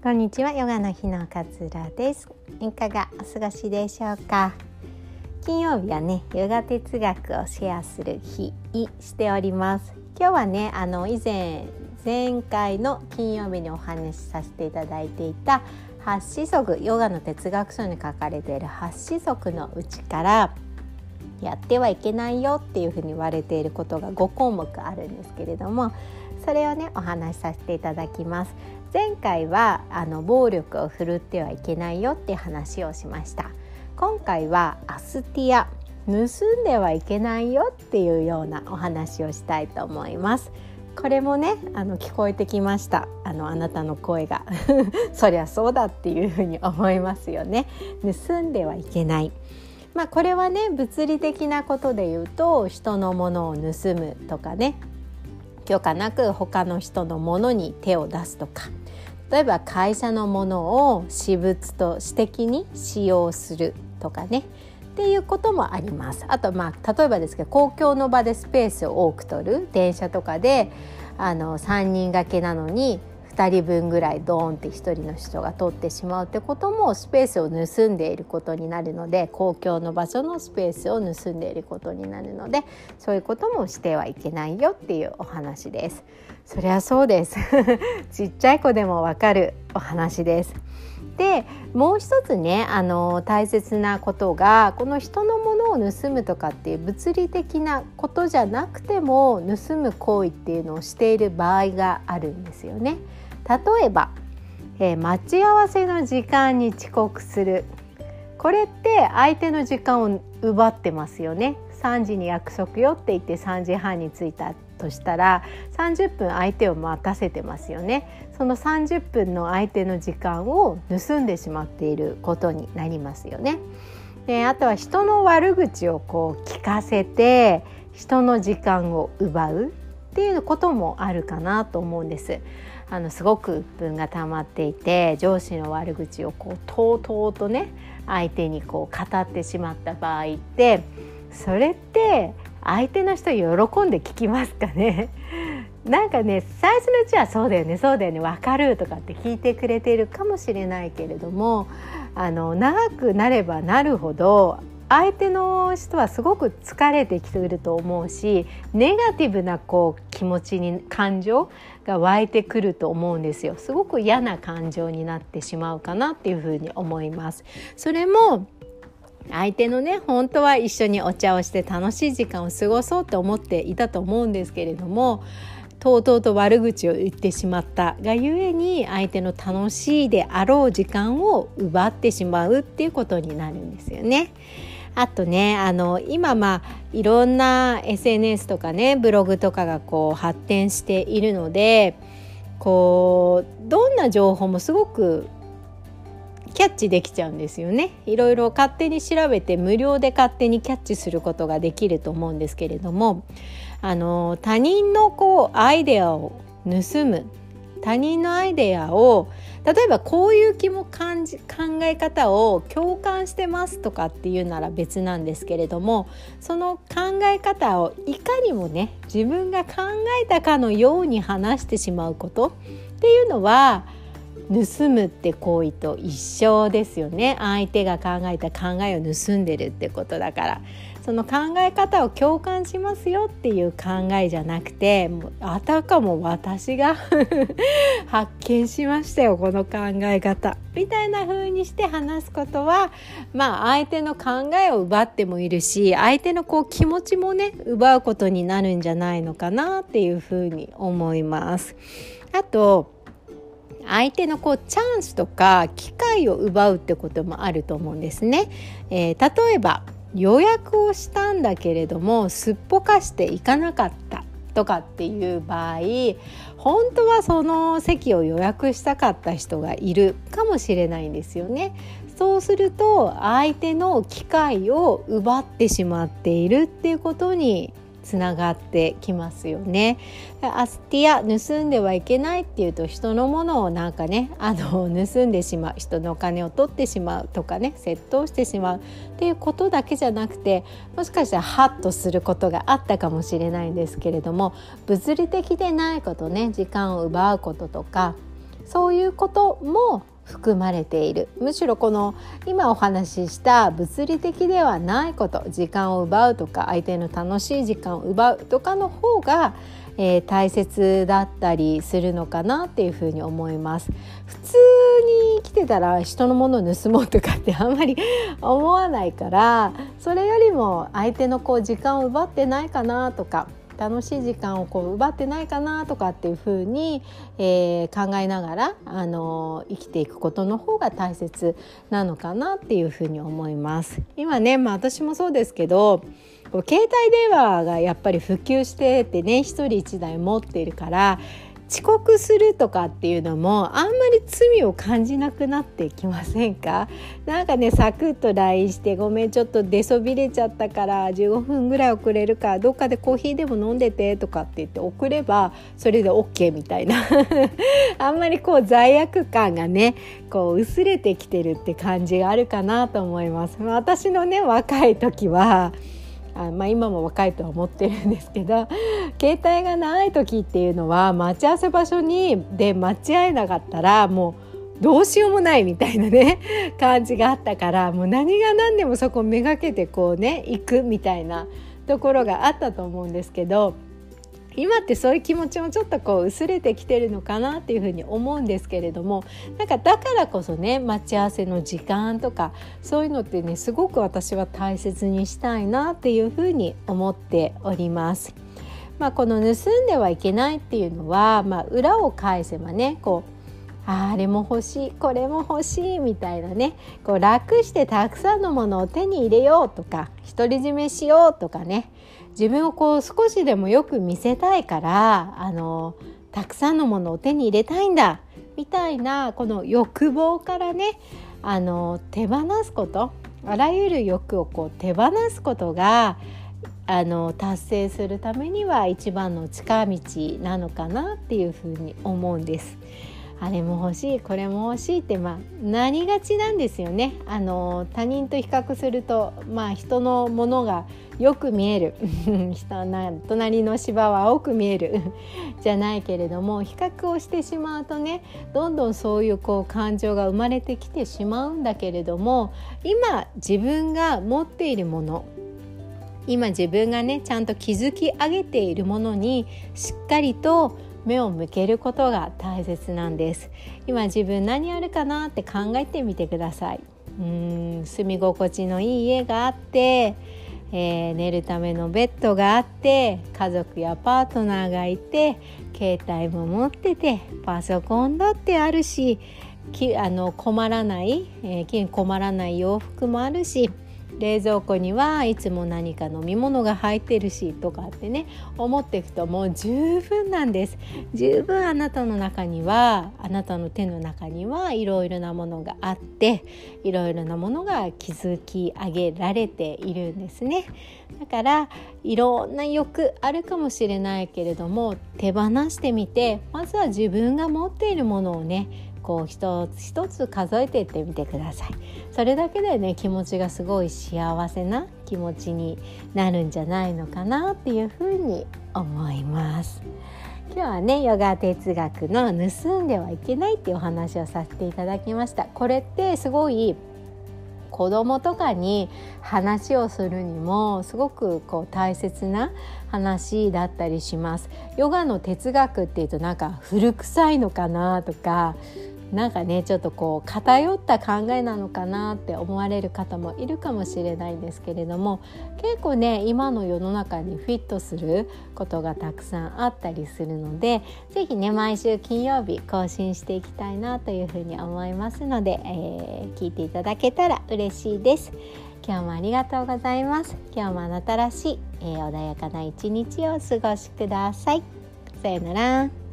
こんにちは。ヨガの日の勝浦です。いかがお過ごしでしょうか？金曜日はねヨガ哲学をシェアする日にしております。今日はねあの以前前回の金曜日にお話しさせていただいていた八子則ヨガの哲学書に書かれている八子則のうちからやってはいけないよっていうふうに言われていることが5項目あるんですけれどもそれをねお話しさせていただきます。前回はあの暴力を振るってはいけないよって話をしました。今回はアスティア盗んではいけないよっていうようなお話をしたいと思います。これもねあの聞こえてきました。あのあなたの声が。そりゃそうだっていうふうに思いますよね。盗んではいけない。まあこれはね物理的なことで言うと人のものを盗むとかね。許可なく他の人のものに手を出すとか。例えば会社のものを私物と私的に使用するとかね。っていうこともあります。あとまあ例えばですけど公共の場でスペースを多く取る。電車とかであの3人掛けなのに2人分ぐらいドーンって1人の人が通ってしまうってこともスペースを盗んでいることになるので公共の場所のスペースを盗んでいることになるのでそういうこともしてはいけないよっていうお話です。そりゃそうですちっちゃい子でもわかるお話です。でもう一つねあの大切なことがこの人のものを盗むとかっていう物理的なことじゃなくても盗む行為っていうのをしている場合があるんですよね。例えば、えー、待ち合わせの時間に遅刻する。これって相手の時間を奪ってますよね。3時に約束よって言って3時半に着いたとしたら30分相手を待たせてますよね。その30分の相手の時間を盗んでしまっていることになりますよね。であとは人の悪口をこう聞かせて人の時間を奪うっていうこともあるかなと思うんです。あのすごく鬱憤が溜まっていて上司の悪口をこうとうとうとね相手にこう語ってしまった場合ってそれって相手の人喜んで聞きますかね？なんかね最初のうちは「そうだよねそうだよね分かる」とかって聞いてくれているかもしれないけれどもあの長くなればなるほど相手の人はすごく疲れてきてると思うしネガティブなこう気持ちに感情が湧いてくると思うんですよすごく嫌な感情になってしまうかなっていうふうに思いますそれも相手のね本当は一緒にお茶をして楽しい時間を過ごそうと思っていたと思うんですけれどもとうとうと悪口を言ってしまったがゆえに相手の楽しいであろう時間を奪ってしまうっていうことになるんですよね。あとねあの今まあいろんな SNS とかねブログとかがこう発展しているのでこうどんな情報もすごくキャッチできちゃうんですよね。いろいろ勝手に調べて無料で勝手にキャッチすることができると思うんですけれどもあの他人のこうアイデアを盗む他人のアイデアを例えばこういう気も感じ考え方を共感してますとかっていうなら別なんですけれどもその考え方をいかにもね自分が考えたかのように話してしまうことっていうのは盗むって行為と一緒ですよね。相手が考えた考えを盗んでるってことだから。その考え方を共感しますよっていう考えじゃなくてあたかも私が 発見しましたよこの考え方。みたいな風にして話すことはまあ相手の考えを奪ってもいるし相手のこう気持ちもね奪うことになるんじゃないのかなっていう風に思います。あと相手のこうチャンスとか機会を奪うってこともあると思うんですね。えー、例えば予約をしたんだけれどもすっぽかしていかなかったとかっていう場合本当はその席を予約したかった人がいるかもしれないんですよね。そうすると相手の機会を奪ってしまっているっていうことにつながってきますよね。アスティア盗んではいけないっていうと人のものをなんかねあの盗んでしまう人のお金を取ってしまうとかね窃盗してしまうっていうことだけじゃなくてもしかしたらハッとすることがあったかもしれないんですけれども物理的でないことね時間を奪うこととかそういうことも含まれている。むしろこの今お話しした物理的ではないこと時間を奪うとか相手の楽しい時間を奪うとかの方が、えー、大切だったりするのかなっていうふうに思います。普通に生きてたら人のものを盗もうとかって あんまり思わないからそれよりも相手のこう時間を奪ってないかなとか楽しい時間をこう奪ってないかなとかっていうふうに、えー、考えながら、あの生きていくことの方が大切なのかなっていうふうに思います。今ね、まあ、私もそうですけど携帯電話がやっぱり普及しててね一人一台持っているから遅刻するとかっていうのもあんまり罪を感じなくなってきませんか？なんかねサクッと LINE して「ごめんちょっと出そびれちゃったから15分ぐらい遅れるからどっかでコーヒーでも飲んでて」とかって言って送ればそれで OK みたいな あんまりこう罪悪感がねこう薄れてきてるって感じがあるかなと思います。私のね若い時はあまあ、今も若いとは思ってるんですけど 携帯がない時っていうのは待ち合わせ場所にで待ち合えなかったらもうどうしようもないみたいなね 感じがあったからもう何が何でもそこをめがけてこうね行くみたいなところがあったと思うんですけど今ってそういう気持ちもちょっとこう薄れてきてるのかなっていうふうに思うんですけれどもなんかだからこそね待ち合わせの時間とかそういうのってねすごく私は大切にしたいなっていうふうに思っております。まあ、この盗んではいけないっていうのは、まあ、裏を返せばねこうあれも欲しいこれも欲しいみたいなねこう楽してたくさんのものを手に入れようとか独り占めしようとかね自分をこう少しでもよく見せたいからあのたくさんのものを手に入れたいんだみたいなこの欲望からねあの手放すことあらゆる欲をこう手放すことがあの達成するためには一番の近道なのかなっていうふうに思うんです。あれも欲しいこれも欲しいってまあなりがちなんですよね。あの他人と比較するとまあ人のものがよく見える。人な隣の芝は青く見える。じゃないけれども比較をしてしまうとねどんどんそういうこう感情が生まれてきてしまうんだけれども今自分が持っているもの今自分がねちゃんと築き上げているものにしっかりと目を向けることが大切なんです。今自分何あるかなって考えてみてください。うん住み心地のいい家があって、えー、寝るためのベッドがあって家族やパートナーがいて携帯も持っててパソコンだってあるしきあの困らない、えー、困らない洋服もあるし冷蔵庫にはいつも何か飲み物が入ってるしとかってね思っていくともう十分なんです。十分あなたの中にはあなたの手の中にはいろいろなものがあっていろいろなものが築き上げられているんですね。だからいろんな欲あるかもしれないけれども手放してみてまずは自分が持っているものをねこう一つ一つ数えていってみてください。それだけでね気持ちがすごい幸せな気持ちになるんじゃないのかなっていうふうに思います。今日はねヨガ哲学の盗んではいけないっていうお話をさせていただきました。これってすごい子供とかに話をするにもすごくこう大切な話だったりします。ヨガの哲学っていうとなんか古臭いのかなとかなんかねちょっとこう偏った考えなのかなって思われる方もいるかもしれないんですけれども結構ね今の世の中にフィットすることがたくさんあったりするので是非ね毎週金曜日更新していきたいなというふうに思いますので、えー、聞いていただけたら嬉しいです。今日もありがとうございます。今日もあなたらしい、えー、穏やかな一日をお過ごしください。さようなら。